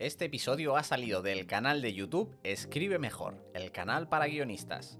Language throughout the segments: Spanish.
Este episodio ha salido del canal de YouTube Escribe Mejor, el canal para guionistas.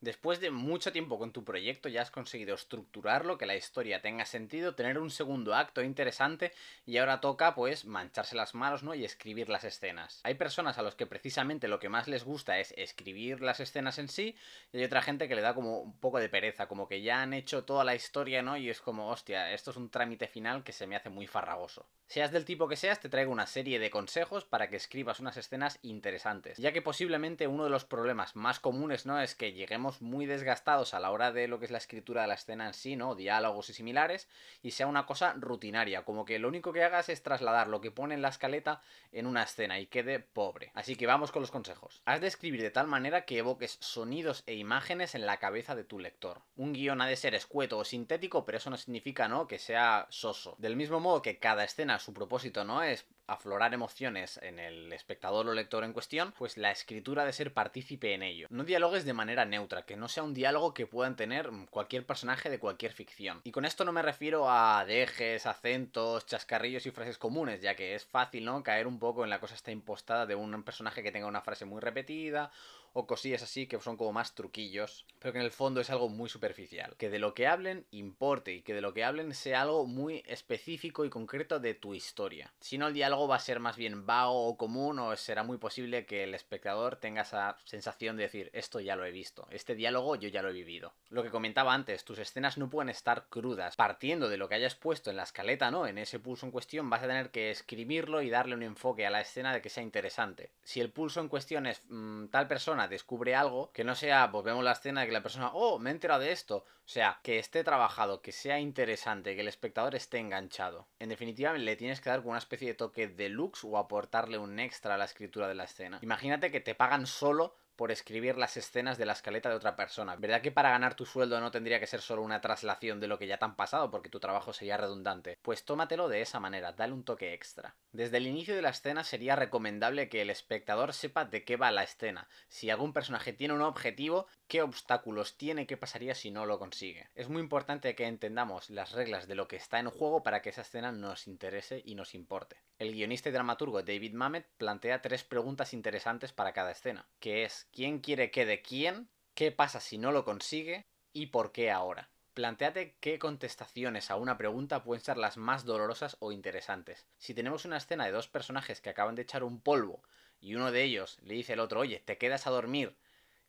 Después de mucho tiempo con tu proyecto ya has conseguido estructurarlo, que la historia tenga sentido, tener un segundo acto interesante y ahora toca pues mancharse las manos, ¿no? y escribir las escenas. Hay personas a los que precisamente lo que más les gusta es escribir las escenas en sí y hay otra gente que le da como un poco de pereza, como que ya han hecho toda la historia, ¿no? Y es como, hostia, esto es un trámite final que se me hace muy farragoso. Seas del tipo que seas, te traigo una serie de consejos para que escribas unas escenas interesantes, ya que posiblemente uno de los problemas más comunes, ¿no? Es que lleguemos muy desgastados a la hora de lo que es la escritura de la escena en sí, ¿no? Diálogos y similares, y sea una cosa rutinaria, como que lo único que hagas es trasladar lo que pone en la escaleta en una escena y quede pobre. Así que vamos con los consejos. Has de escribir de tal manera que evoques sonidos e imágenes en la cabeza de tu lector. Un guion ha de ser escueto o sintético, pero eso no significa, ¿no? Que sea soso. Del mismo modo que cada escena su propósito no es aflorar emociones en el espectador o lector en cuestión, pues la escritura de ser partícipe en ello. No dialogues de manera neutra, que no sea un diálogo que puedan tener cualquier personaje de cualquier ficción. Y con esto no me refiero a dejes, acentos, chascarrillos y frases comunes, ya que es fácil, ¿no? Caer un poco en la cosa esta impostada de un personaje que tenga una frase muy repetida o cosillas así que son como más truquillos, pero que en el fondo es algo muy superficial. Que de lo que hablen importe y que de lo que hablen sea algo muy específico y concreto de tu historia. Si no, el diálogo va a ser más bien vago o común o será muy posible que el espectador tenga esa sensación de decir esto ya lo he visto, este diálogo yo ya lo he vivido. Lo que comentaba antes, tus escenas no pueden estar crudas. Partiendo de lo que hayas puesto en la escaleta, ¿no? En ese pulso en cuestión vas a tener que escribirlo y darle un enfoque a la escena de que sea interesante. Si el pulso en cuestión es mm, tal persona descubre algo, que no sea, pues vemos la escena de que la persona, oh, me he enterado de esto. O sea, que esté trabajado, que sea interesante, que el espectador esté enganchado. En definitiva, le tienes que dar una especie de toque deluxe o aportarle un extra a la escritura de la escena. Imagínate que te pagan solo por escribir las escenas de la escaleta de otra persona. ¿Verdad que para ganar tu sueldo no tendría que ser solo una traslación de lo que ya te han pasado porque tu trabajo sería redundante? Pues tómatelo de esa manera, dale un toque extra. Desde el inicio de la escena sería recomendable que el espectador sepa de qué va la escena. Si algún personaje tiene un objetivo, qué obstáculos tiene, qué pasaría si no lo consigue. Es muy importante que entendamos las reglas de lo que está en juego para que esa escena nos interese y nos importe. El guionista y dramaturgo David Mamet plantea tres preguntas interesantes para cada escena, que es quién quiere qué de quién, qué pasa si no lo consigue y por qué ahora. Planteate qué contestaciones a una pregunta pueden ser las más dolorosas o interesantes. Si tenemos una escena de dos personajes que acaban de echar un polvo y uno de ellos le dice al otro, oye, te quedas a dormir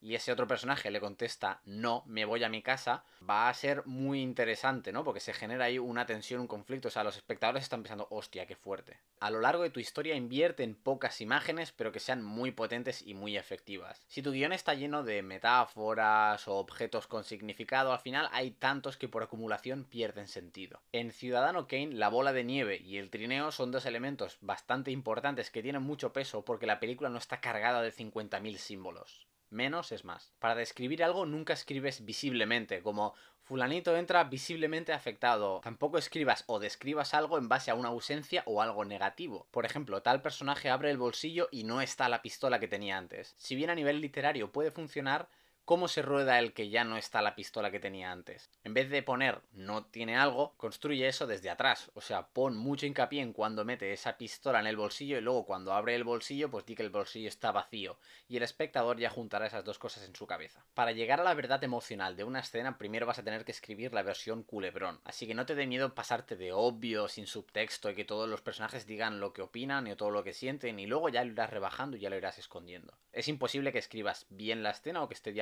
y ese otro personaje le contesta no, me voy a mi casa, va a ser muy interesante, ¿no? Porque se genera ahí una tensión, un conflicto, o sea, los espectadores están pensando, hostia, qué fuerte. A lo largo de tu historia invierte en pocas imágenes, pero que sean muy potentes y muy efectivas. Si tu guion está lleno de metáforas o objetos con significado, al final hay tantos que por acumulación pierden sentido. En Ciudadano Kane, la bola de nieve y el trineo son dos elementos bastante importantes que tienen mucho peso porque la película no está cargada de 50.000 símbolos. Menos es más. Para describir algo nunca escribes visiblemente, como fulanito entra visiblemente afectado. Tampoco escribas o describas algo en base a una ausencia o algo negativo. Por ejemplo, tal personaje abre el bolsillo y no está la pistola que tenía antes. Si bien a nivel literario puede funcionar, cómo se rueda el que ya no está la pistola que tenía antes. En vez de poner no tiene algo, construye eso desde atrás. O sea, pon mucho hincapié en cuando mete esa pistola en el bolsillo y luego cuando abre el bolsillo, pues di que el bolsillo está vacío. Y el espectador ya juntará esas dos cosas en su cabeza. Para llegar a la verdad emocional de una escena, primero vas a tener que escribir la versión culebrón. Así que no te dé miedo pasarte de obvio, sin subtexto y que todos los personajes digan lo que opinan y todo lo que sienten y luego ya lo irás rebajando y ya lo irás escondiendo. Es imposible que escribas bien la escena o que esté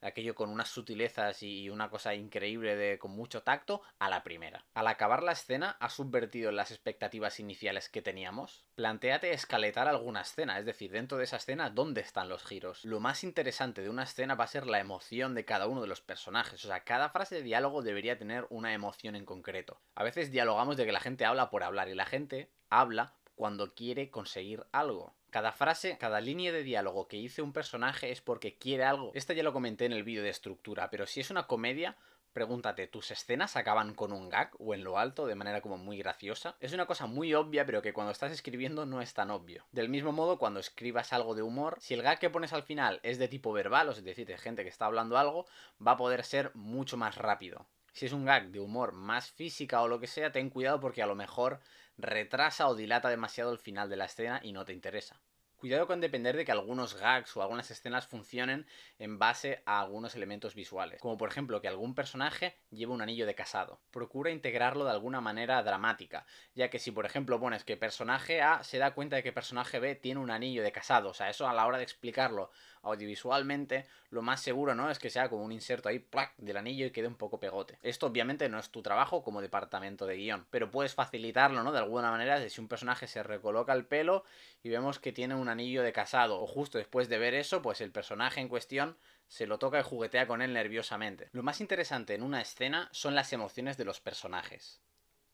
aquello con unas sutilezas y una cosa increíble de con mucho tacto, a la primera. Al acabar la escena, ¿has subvertido las expectativas iniciales que teníamos? Plantéate escaletar alguna escena, es decir, dentro de esa escena, ¿dónde están los giros? Lo más interesante de una escena va a ser la emoción de cada uno de los personajes, o sea, cada frase de diálogo debería tener una emoción en concreto. A veces dialogamos de que la gente habla por hablar y la gente habla cuando quiere conseguir algo. Cada frase, cada línea de diálogo que dice un personaje es porque quiere algo. Esto ya lo comenté en el vídeo de estructura, pero si es una comedia, pregúntate, ¿tus escenas acaban con un gag o en lo alto de manera como muy graciosa? Es una cosa muy obvia, pero que cuando estás escribiendo no es tan obvio. Del mismo modo, cuando escribas algo de humor, si el gag que pones al final es de tipo verbal, o es decir, de gente que está hablando algo, va a poder ser mucho más rápido si es un gag de humor más física o lo que sea, ten cuidado porque a lo mejor retrasa o dilata demasiado el final de la escena y no te interesa. Cuidado con depender de que algunos gags o algunas escenas funcionen en base a algunos elementos visuales, como por ejemplo que algún personaje lleve un anillo de casado. Procura integrarlo de alguna manera dramática, ya que si por ejemplo pones que personaje A se da cuenta de que personaje B tiene un anillo de casado, o sea, eso a la hora de explicarlo audiovisualmente, lo más seguro, ¿no? Es que sea como un inserto ahí, del anillo y quede un poco pegote. Esto obviamente no es tu trabajo como departamento de guion, pero puedes facilitarlo, ¿no? De alguna manera, si un personaje se recoloca el pelo y vemos que tiene un anillo de casado, o justo después de ver eso, pues el personaje en cuestión se lo toca y juguetea con él nerviosamente. Lo más interesante en una escena son las emociones de los personajes.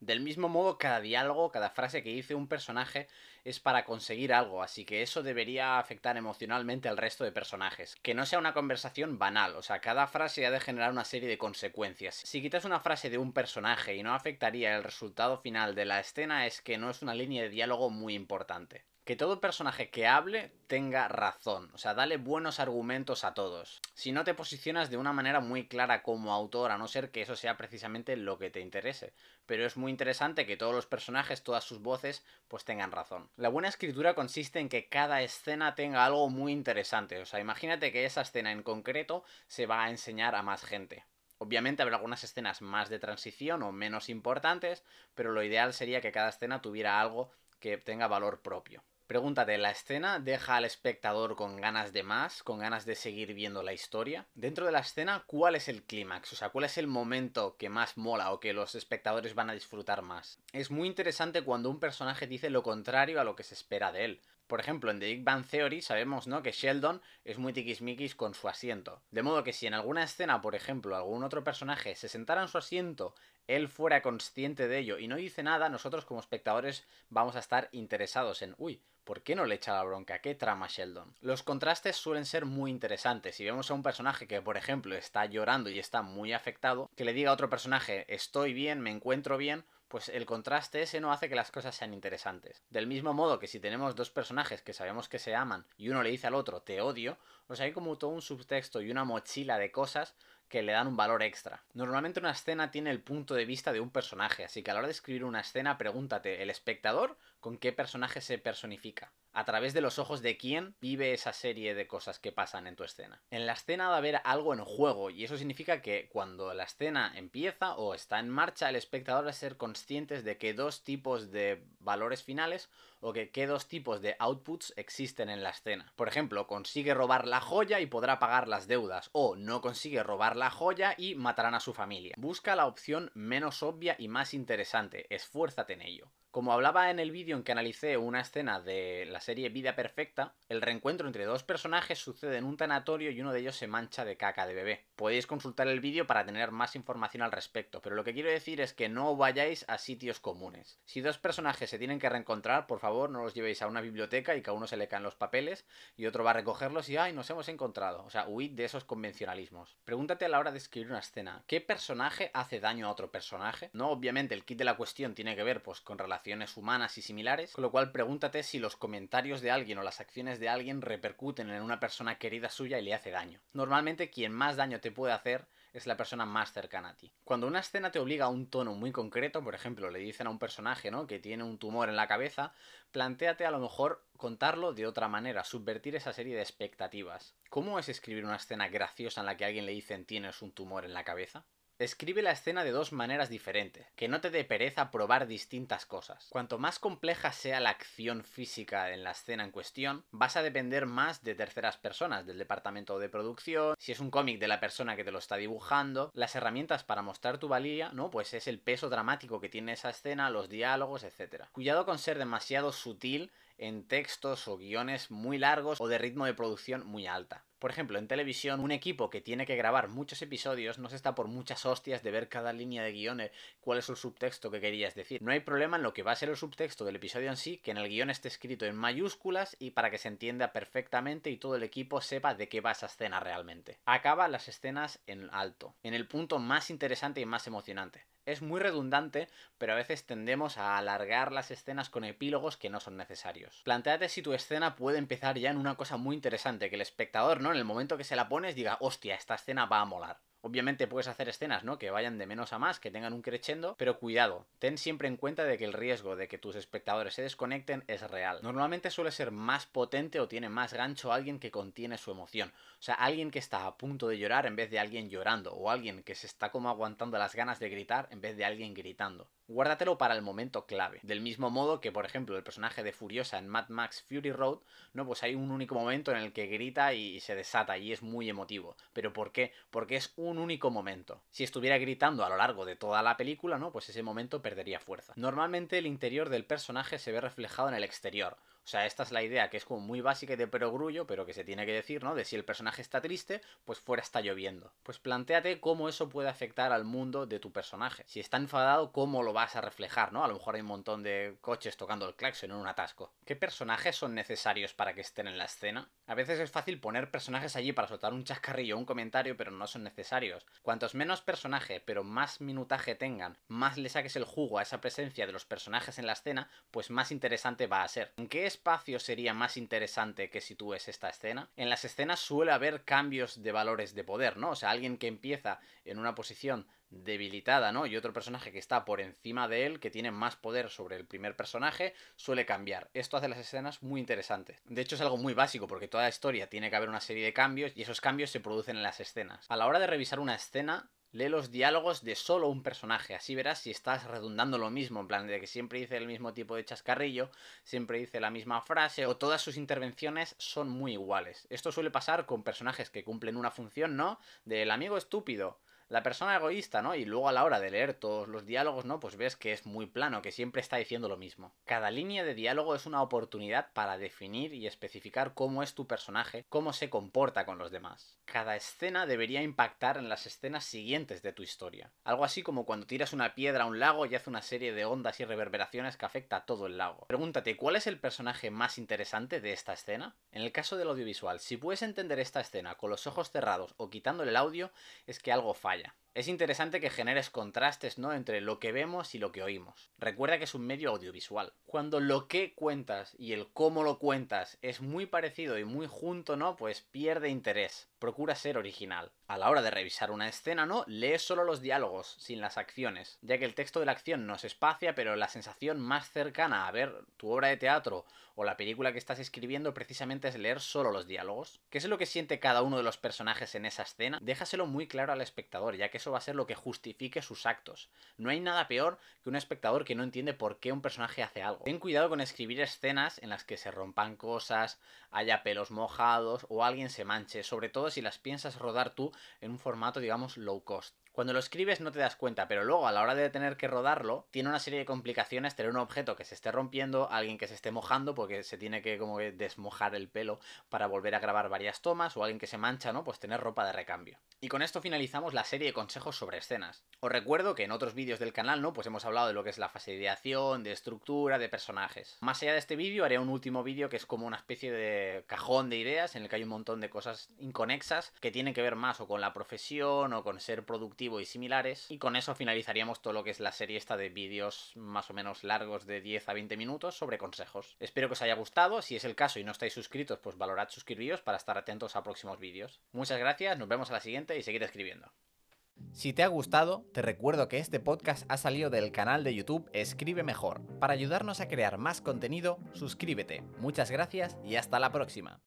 Del mismo modo, cada diálogo, cada frase que dice un personaje es para conseguir algo, así que eso debería afectar emocionalmente al resto de personajes. Que no sea una conversación banal, o sea, cada frase ha de generar una serie de consecuencias. Si quitas una frase de un personaje y no afectaría el resultado final de la escena, es que no es una línea de diálogo muy importante que todo personaje que hable tenga razón, o sea, dale buenos argumentos a todos. Si no te posicionas de una manera muy clara como autor, a no ser que eso sea precisamente lo que te interese. Pero es muy interesante que todos los personajes, todas sus voces, pues tengan razón. La buena escritura consiste en que cada escena tenga algo muy interesante. O sea, imagínate que esa escena en concreto se va a enseñar a más gente. Obviamente habrá algunas escenas más de transición o menos importantes, pero lo ideal sería que cada escena tuviera algo que tenga valor propio. Pregúntate, ¿la escena deja al espectador con ganas de más, con ganas de seguir viendo la historia? Dentro de la escena, ¿cuál es el clímax? O sea, ¿cuál es el momento que más mola o que los espectadores van a disfrutar más? Es muy interesante cuando un personaje dice lo contrario a lo que se espera de él. Por ejemplo, en The Big Bang Theory sabemos, ¿no? Que Sheldon es muy tiquismiquis con su asiento. De modo que si en alguna escena, por ejemplo, algún otro personaje se sentara en su asiento él fuera consciente de ello y no dice nada, nosotros como espectadores vamos a estar interesados en, uy, ¿Por qué no le echa la bronca? ¿Qué trama Sheldon? Los contrastes suelen ser muy interesantes. Si vemos a un personaje que, por ejemplo, está llorando y está muy afectado, que le diga a otro personaje, estoy bien, me encuentro bien, pues el contraste ese no hace que las cosas sean interesantes. Del mismo modo que si tenemos dos personajes que sabemos que se aman y uno le dice al otro te odio, pues hay como todo un subtexto y una mochila de cosas que le dan un valor extra. Normalmente una escena tiene el punto de vista de un personaje, así que a la hora de escribir una escena pregúntate, ¿el espectador con qué personaje se personifica? a través de los ojos de quién vive esa serie de cosas que pasan en tu escena. En la escena va a haber algo en juego y eso significa que cuando la escena empieza o está en marcha, el espectador va a ser consciente de que dos tipos de valores finales o que qué dos tipos de outputs existen en la escena. Por ejemplo, consigue robar la joya y podrá pagar las deudas o no consigue robar la joya y matarán a su familia. Busca la opción menos obvia y más interesante, esfuérzate en ello. Como hablaba en el vídeo en que analicé una escena de la serie Vida Perfecta, el reencuentro entre dos personajes sucede en un tanatorio y uno de ellos se mancha de caca de bebé. Podéis consultar el vídeo para tener más información al respecto, pero lo que quiero decir es que no vayáis a sitios comunes. Si dos personajes se tienen que reencontrar, por favor no los llevéis a una biblioteca y que a uno se le caen los papeles y otro va a recogerlos y ¡ay, nos hemos encontrado! O sea, huid de esos convencionalismos. Pregúntate a la hora de escribir una escena, ¿qué personaje hace daño a otro personaje? No, obviamente el kit de la cuestión tiene que ver pues con humanas y similares, con lo cual pregúntate si los comentarios de alguien o las acciones de alguien repercuten en una persona querida suya y le hace daño. Normalmente quien más daño te puede hacer es la persona más cercana a ti. Cuando una escena te obliga a un tono muy concreto, por ejemplo, le dicen a un personaje, ¿no? que tiene un tumor en la cabeza, planteate a lo mejor contarlo de otra manera, subvertir esa serie de expectativas. ¿Cómo es escribir una escena graciosa en la que alguien le dicen tienes un tumor en la cabeza? Escribe la escena de dos maneras diferentes, que no te dé pereza probar distintas cosas. Cuanto más compleja sea la acción física en la escena en cuestión, vas a depender más de terceras personas, del departamento de producción, si es un cómic de la persona que te lo está dibujando, las herramientas para mostrar tu valía, ¿no? Pues es el peso dramático que tiene esa escena, los diálogos, etc. Cuidado con ser demasiado sutil en textos o guiones muy largos o de ritmo de producción muy alta. Por ejemplo, en televisión, un equipo que tiene que grabar muchos episodios no se está por muchas hostias de ver cada línea de guiones, cuál es el subtexto que querías decir. No hay problema en lo que va a ser el subtexto del episodio en sí, que en el guion esté escrito en mayúsculas y para que se entienda perfectamente y todo el equipo sepa de qué va esa escena realmente. Acaba las escenas en alto, en el punto más interesante y más emocionante es muy redundante, pero a veces tendemos a alargar las escenas con epílogos que no son necesarios. Plantéate si tu escena puede empezar ya en una cosa muy interesante, que el espectador, ¿no? En el momento que se la pones diga, hostia, esta escena va a molar. Obviamente puedes hacer escenas, ¿no? Que vayan de menos a más, que tengan un crescendo, pero cuidado, ten siempre en cuenta de que el riesgo de que tus espectadores se desconecten es real. Normalmente suele ser más potente o tiene más gancho alguien que contiene su emoción. O sea, alguien que está a punto de llorar en vez de alguien llorando, o alguien que se está como aguantando las ganas de gritar en vez de alguien gritando. Guárdatelo para el momento clave. Del mismo modo que, por ejemplo, el personaje de Furiosa en Mad Max Fury Road, ¿no? Pues hay un único momento en el que grita y se desata y es muy emotivo. ¿Pero por qué? Porque es un único momento. Si estuviera gritando a lo largo de toda la película, ¿no? Pues ese momento perdería fuerza. Normalmente el interior del personaje se ve reflejado en el exterior. O sea, esta es la idea que es como muy básica y de perogrullo, pero que se tiene que decir, ¿no? De si el personaje está triste, pues fuera está lloviendo. Pues planteate cómo eso puede afectar al mundo de tu personaje. Si está enfadado, ¿cómo lo vas a reflejar, ¿no? A lo mejor hay un montón de coches tocando el claxon en un atasco. ¿Qué personajes son necesarios para que estén en la escena? A veces es fácil poner personajes allí para soltar un chascarrillo o un comentario, pero no son necesarios. Cuantos menos personaje, pero más minutaje tengan, más le saques el jugo a esa presencia de los personajes en la escena, pues más interesante va a ser. ¿En qué espacio sería más interesante que si tú esta escena? En las escenas suele haber cambios de valores de poder, ¿no? O sea, alguien que empieza en una posición debilitada, ¿no? Y otro personaje que está por encima de él, que tiene más poder sobre el primer personaje, suele cambiar. Esto hace las escenas muy interesantes. De hecho, es algo muy básico, porque toda historia tiene que haber una serie de cambios y esos cambios se producen en las escenas. A la hora de revisar una escena, lee los diálogos de solo un personaje. Así verás si estás redundando lo mismo, en plan de que siempre dice el mismo tipo de chascarrillo, siempre dice la misma frase, o todas sus intervenciones son muy iguales. Esto suele pasar con personajes que cumplen una función, ¿no? Del amigo estúpido la persona egoísta, ¿no? Y luego a la hora de leer todos los diálogos, ¿no? Pues ves que es muy plano, que siempre está diciendo lo mismo. Cada línea de diálogo es una oportunidad para definir y especificar cómo es tu personaje, cómo se comporta con los demás. Cada escena debería impactar en las escenas siguientes de tu historia. Algo así como cuando tiras una piedra a un lago y hace una serie de ondas y reverberaciones que afecta a todo el lago. Pregúntate, ¿cuál es el personaje más interesante de esta escena? En el caso del audiovisual, si puedes entender esta escena con los ojos cerrados o quitándole el audio, es que algo falla. vaya. Es interesante que generes contrastes, ¿no? Entre lo que vemos y lo que oímos. Recuerda que es un medio audiovisual. Cuando lo que cuentas y el cómo lo cuentas es muy parecido y muy junto, ¿no? Pues pierde interés. Procura ser original. A la hora de revisar una escena, ¿no? Lees solo los diálogos, sin las acciones, ya que el texto de la acción no se espacia, pero la sensación más cercana a ver tu obra de teatro o la película que estás escribiendo precisamente es leer solo los diálogos. ¿Qué es lo que siente cada uno de los personajes en esa escena? Déjaselo muy claro al espectador, ya que eso va a ser lo que justifique sus actos. No hay nada peor que un espectador que no entiende por qué un personaje hace algo. Ten cuidado con escribir escenas en las que se rompan cosas, haya pelos mojados o alguien se manche, sobre todo si las piensas rodar tú en un formato digamos low cost. Cuando lo escribes no te das cuenta, pero luego a la hora de tener que rodarlo, tiene una serie de complicaciones tener un objeto que se esté rompiendo, alguien que se esté mojando porque se tiene que como desmojar el pelo para volver a grabar varias tomas, o alguien que se mancha, ¿no? Pues tener ropa de recambio. Y con esto finalizamos la serie de consejos sobre escenas. Os recuerdo que en otros vídeos del canal, ¿no? Pues hemos hablado de lo que es la fase de ideación, de estructura, de personajes. Más allá de este vídeo, haré un último vídeo que es como una especie de cajón de ideas en el que hay un montón de cosas inconexas que tienen que ver más o con la profesión o con ser productivo y similares. Y con eso finalizaríamos todo lo que es la serie esta de vídeos más o menos largos de 10 a 20 minutos sobre consejos. Espero que os haya gustado. Si es el caso y no estáis suscritos, pues valorad suscribiros para estar atentos a próximos vídeos. Muchas gracias, nos vemos a la siguiente y seguid escribiendo. Si te ha gustado, te recuerdo que este podcast ha salido del canal de YouTube Escribe Mejor. Para ayudarnos a crear más contenido, suscríbete. Muchas gracias y hasta la próxima.